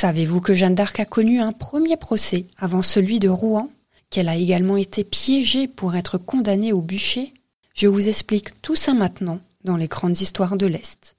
Savez-vous que Jeanne d'Arc a connu un premier procès avant celui de Rouen Qu'elle a également été piégée pour être condamnée au bûcher? Je vous explique tout ça maintenant dans les grandes histoires de l'Est.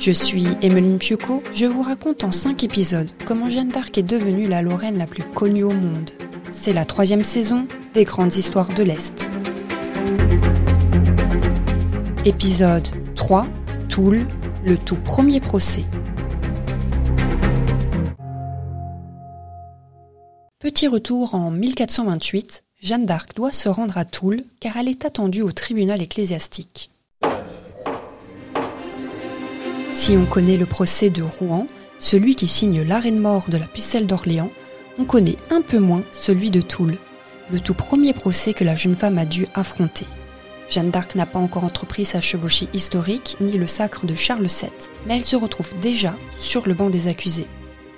Je suis Emmeline Piuco, je vous raconte en 5 épisodes comment Jeanne d'Arc est devenue la Lorraine la plus connue au monde. C'est la troisième saison des Grandes Histoires de l'Est. Épisode 3, Toul, le tout premier procès. Petit retour en 1428, Jeanne d'Arc doit se rendre à Toul car elle est attendue au tribunal ecclésiastique. Si on connaît le procès de Rouen, celui qui signe l'arrêt de mort de la pucelle d'Orléans, on connaît un peu moins celui de Toul, le tout premier procès que la jeune femme a dû affronter. Jeanne d'Arc n'a pas encore entrepris sa chevauchée historique ni le sacre de Charles VII, mais elle se retrouve déjà sur le banc des accusés.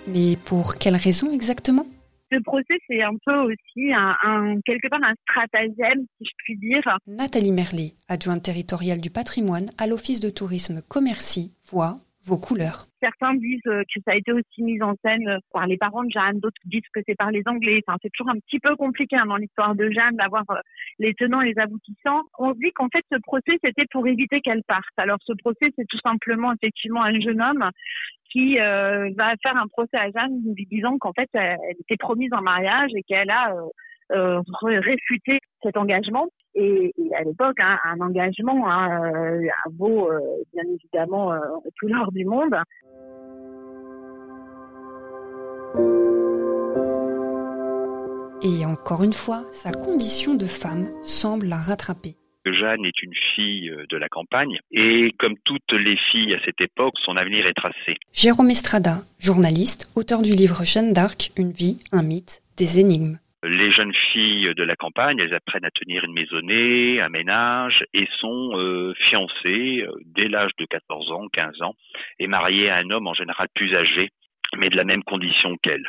Mais pour quelle raison exactement? Ce procès, c'est un peu aussi un, quelque part un stratagème, si je puis dire. Nathalie Merlet, adjointe territoriale du patrimoine à l'Office de tourisme Commercy, voit vos couleurs. Certains disent euh, que ça a été aussi mis en scène par les parents de Jeanne, d'autres disent que c'est par les Anglais. Enfin, c'est toujours un petit peu compliqué hein, dans l'histoire de Jeanne d'avoir euh, les tenants et les aboutissants. On dit qu'en fait, ce procès, c'était pour éviter qu'elle parte. Alors, ce procès, c'est tout simplement effectivement un jeune homme qui euh, va faire un procès à Jeanne disant qu'en fait, elle était promise en mariage et qu'elle a euh, réfuté cet engagement. Et, à l'époque, hein, un engagement hein, euh, vaut euh, bien évidemment tout l'or du monde. Et encore une fois, sa condition de femme semble la rattraper. Jeanne est une fille de la campagne et comme toutes les filles à cette époque, son avenir est tracé. Jérôme Estrada, journaliste, auteur du livre Jeanne d'Arc, Une vie, un mythe, des énigmes. Les jeunes filles de la campagne, elles apprennent à tenir une maisonnée, un ménage et sont euh, fiancées euh, dès l'âge de 14 ans, 15 ans et mariées à un homme en général plus âgé mais de la même condition qu'elles.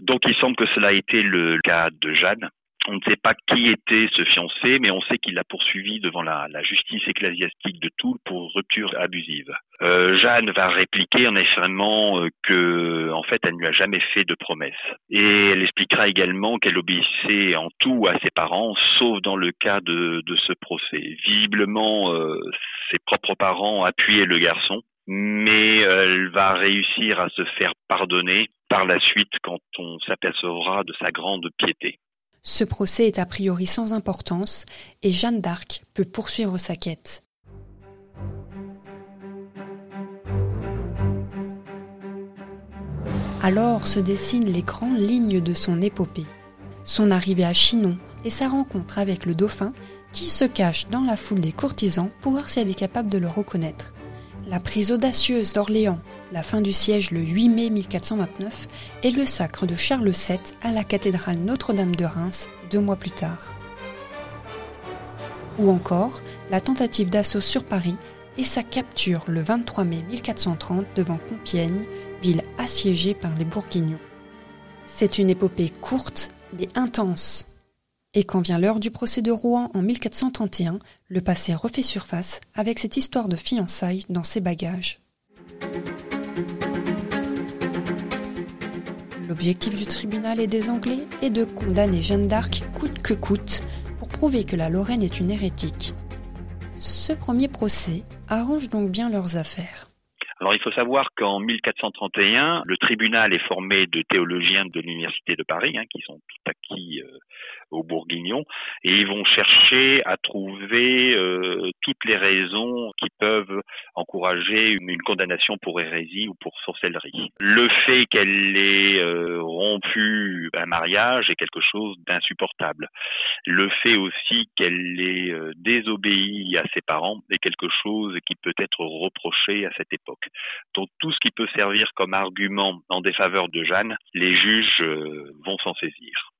Donc il semble que cela a été le cas de Jeanne, on ne sait pas qui était ce fiancé, mais on sait qu'il l'a poursuivi devant la, justice ecclésiastique de Toul pour rupture abusive. Euh, Jeanne va répliquer en affirmant euh, que, en fait, elle ne lui a jamais fait de promesse. Et elle expliquera également qu'elle obéissait en tout à ses parents, sauf dans le cas de, ce procès. Visiblement, euh, ses propres parents appuyaient le garçon, mais elle va réussir à se faire pardonner par la suite quand on s'apercevra de sa grande piété. Ce procès est a priori sans importance et Jeanne d'Arc peut poursuivre sa quête. Alors se dessinent les grandes lignes de son épopée. Son arrivée à Chinon et sa rencontre avec le dauphin qui se cache dans la foule des courtisans pour voir si elle est capable de le reconnaître. La prise audacieuse d'Orléans la fin du siège le 8 mai 1429 et le sacre de Charles VII à la cathédrale Notre-Dame de Reims deux mois plus tard. Ou encore la tentative d'assaut sur Paris et sa capture le 23 mai 1430 devant Compiègne, ville assiégée par les Bourguignons. C'est une épopée courte mais intense. Et quand vient l'heure du procès de Rouen en 1431, le passé refait surface avec cette histoire de fiançailles dans ses bagages. L'objectif du tribunal et des Anglais est de condamner Jeanne d'Arc coûte que coûte pour prouver que la Lorraine est une hérétique. Ce premier procès arrange donc bien leurs affaires. Alors il faut savoir qu'en 1431, le tribunal est formé de théologiens de l'Université de Paris, hein, qui sont tout acquis euh, aux Bourguignons, et ils vont chercher à trouver euh, toutes les raisons qui peuvent encourager une, condamnation pour hérésie ou pour sorcellerie. Le fait qu'elle ait euh, rompu un mariage est quelque chose d'insupportable. Le fait aussi qu'elle ait euh, désobéi à ses parents est quelque chose qui peut être reproché à cette époque. Donc tout ce qui peut servir comme argument en défaveur de Jeanne, les juges vont s'en saisir.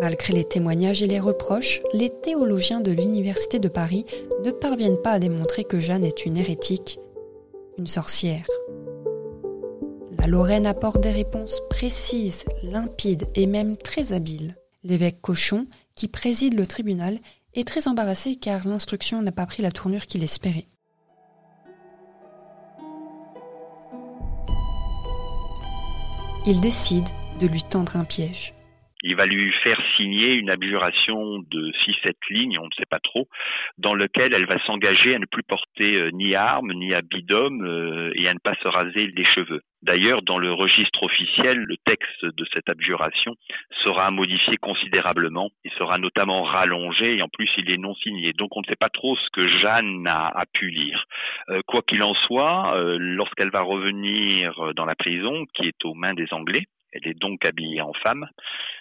Malgré les témoignages et les reproches, les théologiens de l'Université de Paris ne parviennent pas à démontrer que Jeanne est une hérétique, une sorcière. La Lorraine apporte des réponses précises, limpides et même très habiles. L'évêque Cochon, qui préside le tribunal, est très embarrassé car l'instruction n'a pas pris la tournure qu'il espérait. Il décide de lui tendre un piège. Il va lui faire signer une abjuration de 6-7 lignes, on ne sait pas trop, dans lequel elle va s'engager à ne plus porter euh, ni armes, ni habits d'homme euh, et à ne pas se raser les cheveux. D'ailleurs, dans le registre officiel, le texte de cette abjuration sera modifié considérablement. Il sera notamment rallongé et en plus il est non signé. Donc on ne sait pas trop ce que Jeanne a, pu lire. Euh, quoi qu'il en soit, lorsqu'elle va revenir dans la prison, qui est aux mains des Anglais, elle est donc habillée en femme,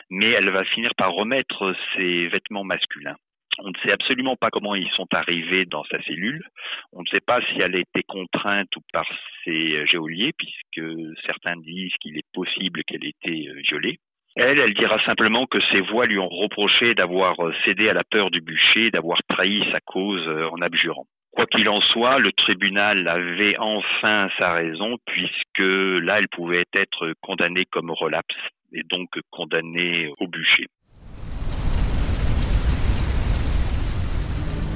mais elle va finir par remettre ses vêtements masculins. On ne sait absolument pas comment ils sont arrivés dans sa cellule. On ne sait pas si elle a été contrainte ou par ses geôliers, puisque certains disent qu'il est possible qu'elle ait été euh, violée. Elle, elle dira simplement que ses voix lui ont reproché d'avoir cédé à la peur du bûcher, d'avoir trahi sa cause euh, en abjurant. Quoi qu'il en soit, le tribunal avait enfin sa raison puisque là, elle pouvait être condamnée comme relapse et donc condamnée au bûcher.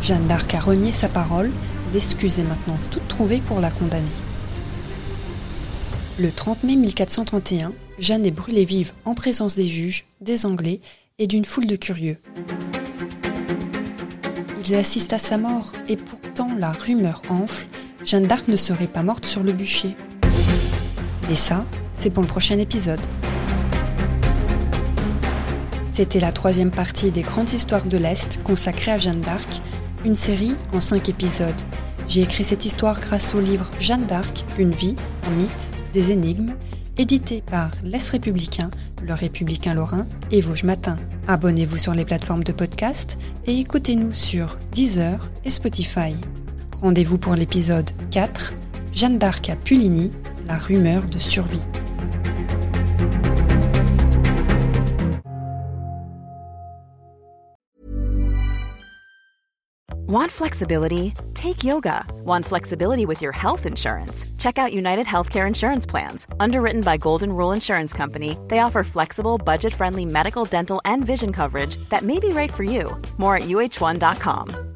Jeanne d'Arc a renié sa parole, l'excuse est maintenant toute trouvée pour la condamner. Le 30 mai 1431, Jeanne est brûlée vive en présence des juges, des Anglais et d'une foule de curieux. Ils assistent à sa mort et pourtant la rumeur enfle, Jeanne d'Arc ne serait pas morte sur le bûcher. Et ça, c'est pour le prochain épisode. C'était la troisième partie des grandes histoires de l'Est consacrée à Jeanne d'Arc, une série en cinq épisodes. J'ai écrit cette histoire grâce au livre Jeanne d'Arc, une vie, un mythe, des énigmes, édité par l'Est républicain, le républicain lorrain et Vosges Matin. Abonnez-vous sur les plateformes de podcast et écoutez-nous sur Deezer et Spotify. Rendez-vous pour l'épisode 4, Jeanne d'Arc à Puligny, la rumeur de survie. Want flexibility? Take yoga. Want flexibility with your health insurance? Check out United Healthcare Insurance Plans. Underwritten by Golden Rule Insurance Company, they offer flexible, budget friendly medical, dental, and vision coverage that may be right for you. More at uh1.com.